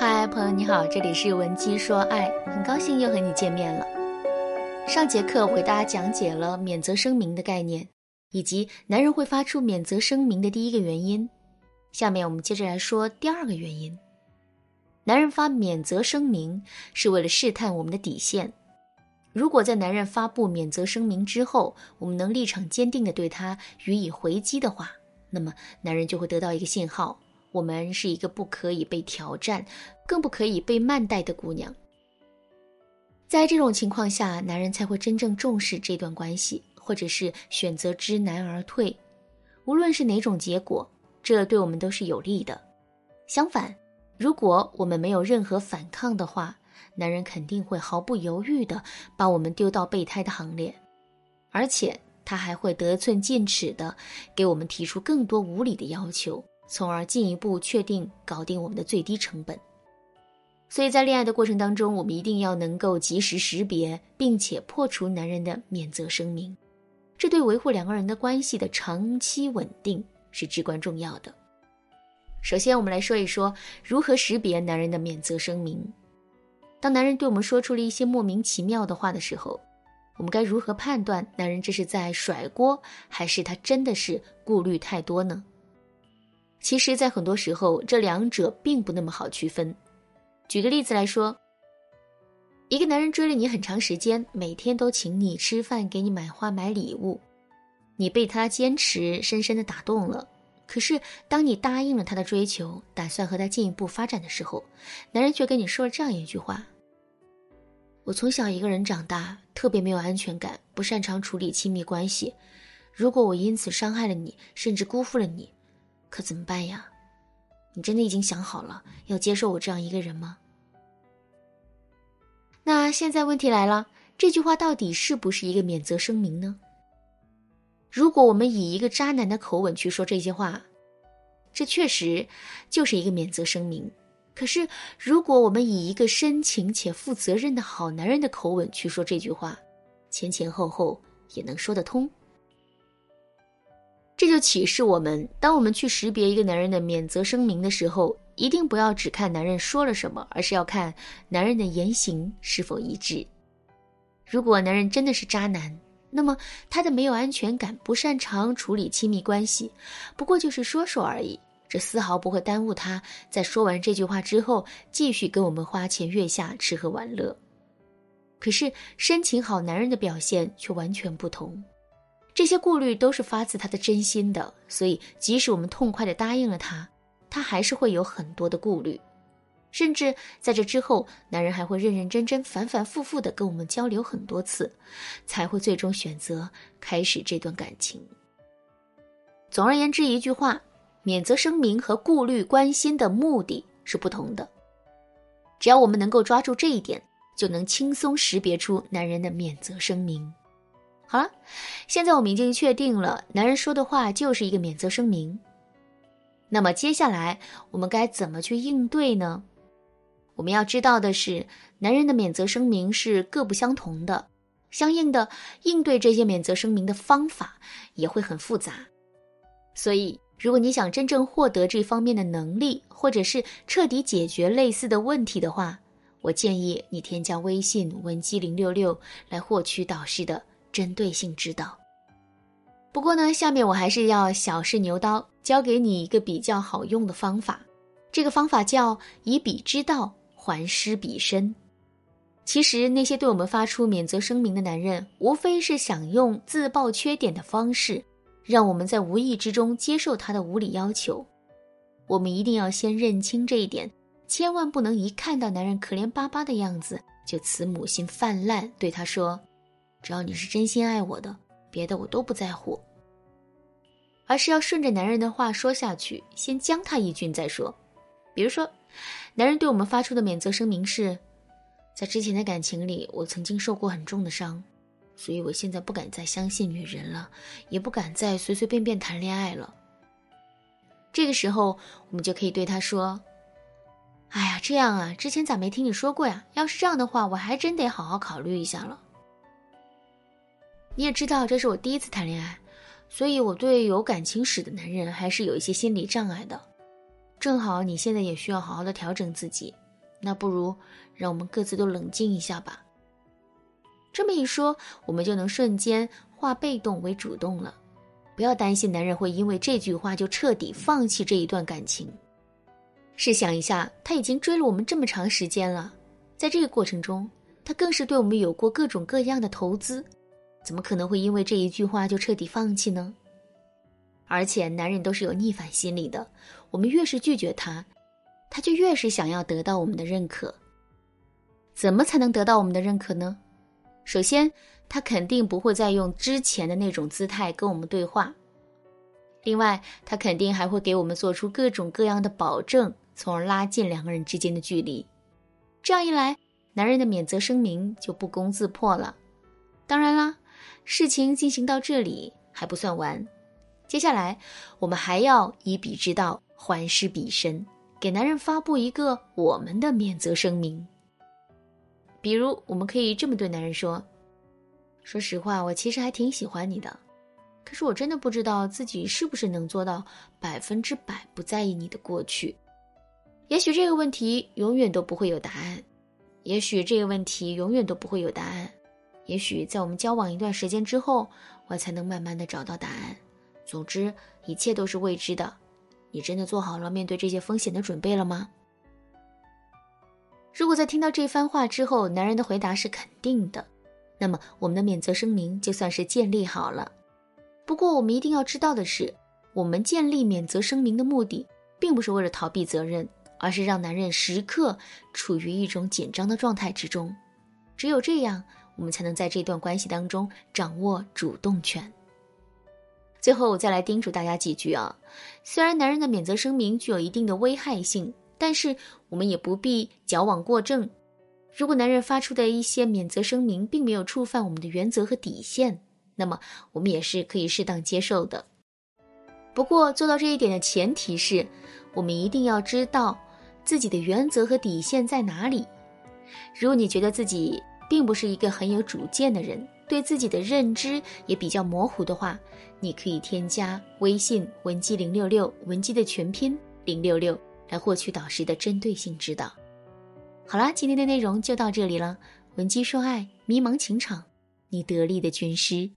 嗨，朋友你好，这里是文姬说爱，很高兴又和你见面了。上节课我给大家讲解了免责声明的概念，以及男人会发出免责声明的第一个原因。下面我们接着来说第二个原因。男人发免责声明是为了试探我们的底线。如果在男人发布免责声明之后，我们能立场坚定地对他予以回击的话，那么男人就会得到一个信号。我们是一个不可以被挑战，更不可以被慢待的姑娘。在这种情况下，男人才会真正重视这段关系，或者是选择知难而退。无论是哪种结果，这对我们都是有利的。相反，如果我们没有任何反抗的话，男人肯定会毫不犹豫地把我们丢到备胎的行列，而且他还会得寸进尺地给我们提出更多无理的要求。从而进一步确定搞定我们的最低成本。所以在恋爱的过程当中，我们一定要能够及时识别，并且破除男人的免责声明，这对维护两个人的关系的长期稳定是至关重要的。首先，我们来说一说如何识别男人的免责声明。当男人对我们说出了一些莫名其妙的话的时候，我们该如何判断男人这是在甩锅，还是他真的是顾虑太多呢？其实，在很多时候，这两者并不那么好区分。举个例子来说，一个男人追了你很长时间，每天都请你吃饭，给你买花买礼物，你被他坚持深深的打动了。可是，当你答应了他的追求，打算和他进一步发展的时候，男人却跟你说了这样一句话：“我从小一个人长大，特别没有安全感，不擅长处理亲密关系。如果我因此伤害了你，甚至辜负了你。”怎么办呀？你真的已经想好了要接受我这样一个人吗？那现在问题来了，这句话到底是不是一个免责声明呢？如果我们以一个渣男的口吻去说这些话，这确实就是一个免责声明。可是，如果我们以一个深情且负责任的好男人的口吻去说这句话，前前后后也能说得通。这就启示我们，当我们去识别一个男人的免责声明的时候，一定不要只看男人说了什么，而是要看男人的言行是否一致。如果男人真的是渣男，那么他的没有安全感、不擅长处理亲密关系，不过就是说说而已，这丝毫不会耽误他在说完这句话之后继续跟我们花前月下、吃喝玩乐。可是深情好男人的表现却完全不同。这些顾虑都是发自他的真心的，所以即使我们痛快的答应了他，他还是会有很多的顾虑，甚至在这之后，男人还会认认真真、反反复复的跟我们交流很多次，才会最终选择开始这段感情。总而言之，一句话，免责声明和顾虑、关心的目的是不同的。只要我们能够抓住这一点，就能轻松识别出男人的免责声明。好了，现在我们已经确定了，男人说的话就是一个免责声明。那么接下来我们该怎么去应对呢？我们要知道的是，男人的免责声明是各不相同的，相应的应对这些免责声明的方法也会很复杂。所以，如果你想真正获得这方面的能力，或者是彻底解决类似的问题的话，我建议你添加微信文姬零六六来获取导师的。针对性指导。不过呢，下面我还是要小试牛刀，教给你一个比较好用的方法。这个方法叫以彼之道还施彼身。其实那些对我们发出免责声明的男人，无非是想用自曝缺点的方式，让我们在无意之中接受他的无理要求。我们一定要先认清这一点，千万不能一看到男人可怜巴巴的样子，就慈母心泛滥，对他说。只要你是真心爱我的，别的我都不在乎。而是要顺着男人的话说下去，先将他一军再说。比如说，男人对我们发出的免责声明是：在之前的感情里，我曾经受过很重的伤，所以我现在不敢再相信女人了，也不敢再随随便便谈恋爱了。这个时候，我们就可以对他说：“哎呀，这样啊，之前咋没听你说过呀？要是这样的话，我还真得好好考虑一下了。”你也知道这是我第一次谈恋爱，所以我对有感情史的男人还是有一些心理障碍的。正好你现在也需要好好的调整自己，那不如让我们各自都冷静一下吧。这么一说，我们就能瞬间化被动为主动了。不要担心男人会因为这句话就彻底放弃这一段感情。试想一下，他已经追了我们这么长时间了，在这个过程中，他更是对我们有过各种各样的投资，怎么可能会因为这一句话就彻底放弃呢？而且，男人都是有逆反心理的，我们越是拒绝他，他就越是想要得到我们的认可。怎么才能得到我们的认可呢？首先，他肯定不会再用之前的那种姿态跟我们对话。另外，他肯定还会给我们做出各种各样的保证，从而拉近两个人之间的距离。这样一来，男人的免责声明就不攻自破了。当然啦，事情进行到这里还不算完，接下来我们还要以彼之道还施彼身，给男人发布一个我们的免责声明。比如，我们可以这么对男人说：“说实话，我其实还挺喜欢你的，可是我真的不知道自己是不是能做到百分之百不在意你的过去。也许这个问题永远都不会有答案，也许这个问题永远都不会有答案，也许在我们交往一段时间之后，我才能慢慢的找到答案。总之，一切都是未知的。你真的做好了面对这些风险的准备了吗？”如果在听到这番话之后，男人的回答是肯定的，那么我们的免责声明就算是建立好了。不过，我们一定要知道的是，我们建立免责声明的目的，并不是为了逃避责任，而是让男人时刻处于一种紧张的状态之中。只有这样，我们才能在这段关系当中掌握主动权。最后，我再来叮嘱大家几句啊，虽然男人的免责声明具有一定的危害性。但是我们也不必矫枉过正。如果男人发出的一些免责声明并没有触犯我们的原则和底线，那么我们也是可以适当接受的。不过做到这一点的前提是，我们一定要知道自己的原则和底线在哪里。如果你觉得自己并不是一个很有主见的人，对自己的认知也比较模糊的话，你可以添加微信文姬零六六，文姬的全拼零六六。来获取导师的针对性指导。好啦，今天的内容就到这里了。文姬说爱，迷茫情场，你得力的军师。